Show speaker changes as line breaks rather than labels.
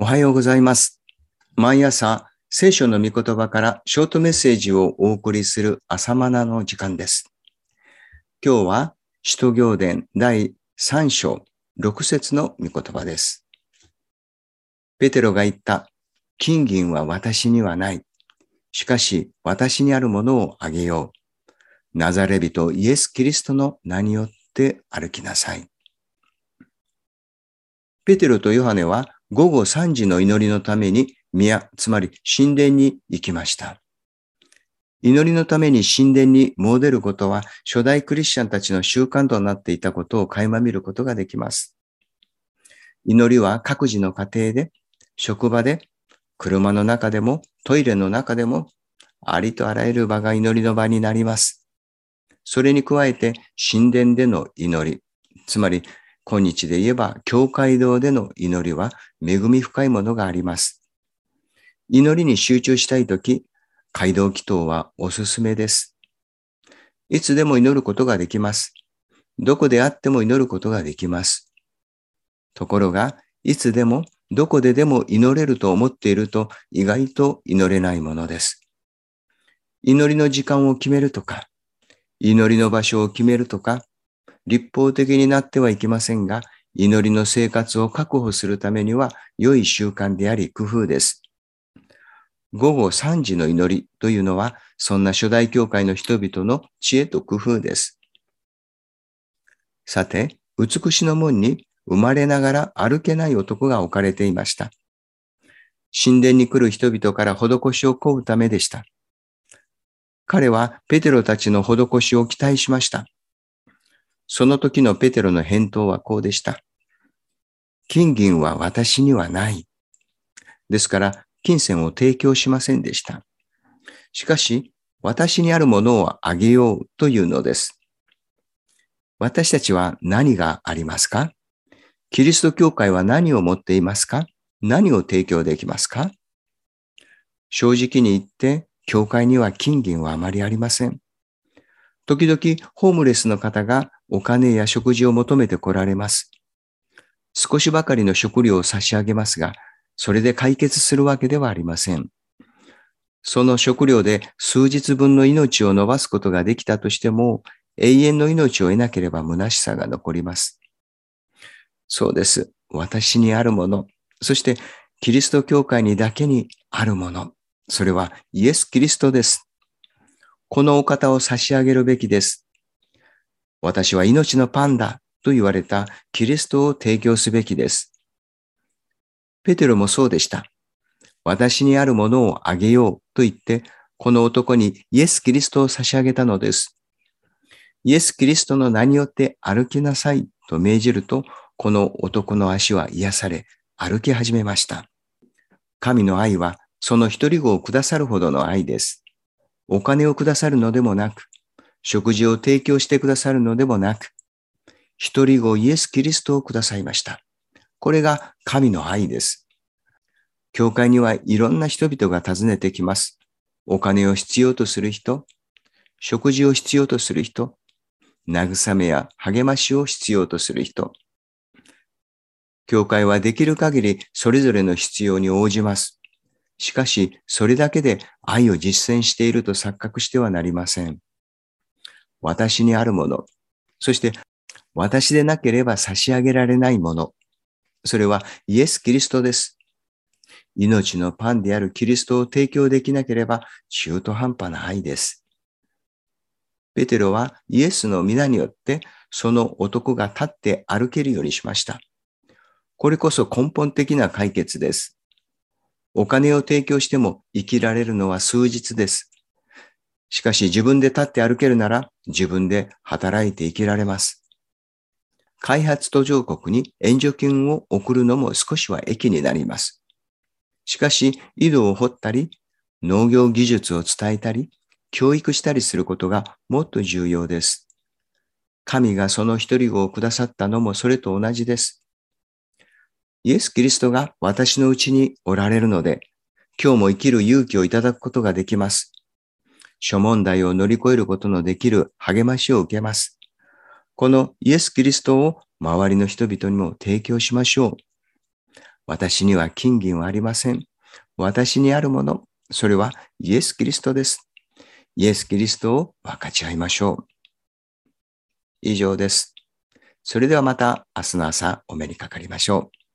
おはようございます。毎朝、聖書の御言葉からショートメッセージをお送りする朝マナの時間です。今日は、使徒行伝第3章6節の御言葉です。ペテロが言った、金銀は私にはない。しかし、私にあるものをあげよう。ナザレ人イエス・キリストの名によって歩きなさい。ペテロとヨハネは午後3時の祈りのために宮、つまり神殿に行きました。祈りのために神殿に詣でることは初代クリスチャンたちの習慣となっていたことを垣間見ることができます。祈りは各自の家庭で、職場で、車の中でも、トイレの中でも、ありとあらゆる場が祈りの場になります。それに加えて神殿での祈り、つまり今日で言えば、教会堂での祈りは恵み深いものがあります。祈りに集中したいとき、街道祈祷はおすすめです。いつでも祈ることができます。どこであっても祈ることができます。ところが、いつでもどこででも祈れると思っていると意外と祈れないものです。祈りの時間を決めるとか、祈りの場所を決めるとか、立法的になってはいけませんが、祈りの生活を確保するためには良い習慣であり工夫です。午後3時の祈りというのは、そんな初代教会の人々の知恵と工夫です。さて、美しの門に生まれながら歩けない男が置かれていました。神殿に来る人々から施しを請うためでした。彼はペテロたちの施しを期待しました。その時のペテロの返答はこうでした。金銀は私にはない。ですから、金銭を提供しませんでした。しかし、私にあるものをあげようというのです。私たちは何がありますか？キリスト教会は何を持っていますか？何を提供できますか？正直に言って、教会には金銀はあまりありません。時々、ホームレスの方がお金や食事を求めて来られます。少しばかりの食料を差し上げますが、それで解決するわけではありません。その食料で数日分の命を伸ばすことができたとしても、永遠の命を得なければ虚しさが残ります。そうです。私にあるもの、そしてキリスト教会にだけにあるもの、それはイエス・キリストです。このお方を差し上げるべきです。私は命のパンだと言われたキリストを提供すべきです。ペテロもそうでした。私にあるものをあげようと言って、この男にイエス・キリストを差し上げたのです。イエス・キリストの名によって歩きなさいと命じると、この男の足は癒され、歩き始めました。神の愛は、その一人子をくださるほどの愛です。お金をくださるのでもなく、食事を提供してくださるのでもなく、一人子イエス・キリストをくださいました。これが神の愛です。教会にはいろんな人々が訪ねてきます。お金を必要とする人、食事を必要とする人、慰めや励ましを必要とする人。教会はできる限りそれぞれの必要に応じます。しかし、それだけで愛を実践していると錯覚してはなりません。私にあるもの、そして私でなければ差し上げられないもの、それはイエス・キリストです。命のパンであるキリストを提供できなければ中途半端な愛です。ペテロはイエスの皆によってその男が立って歩けるようにしました。これこそ根本的な解決です。お金を提供しても生きられるのは数日です。しかし自分で立って歩けるなら自分で働いて生きられます。開発途上国に援助金を送るのも少しは益になります。しかし、井戸を掘ったり、農業技術を伝えたり、教育したりすることがもっと重要です。神がその一人子をくださったのもそれと同じです。イエス・キリストが私のうちにおられるので、今日も生きる勇気をいただくことができます。諸問題を乗り越えることのできる励ましを受けます。このイエス・キリストを周りの人々にも提供しましょう。私には金銀はありません。私にあるもの、それはイエス・キリストです。イエス・キリストを分かち合いましょう。以上です。それではまた明日の朝お目にかかりましょう。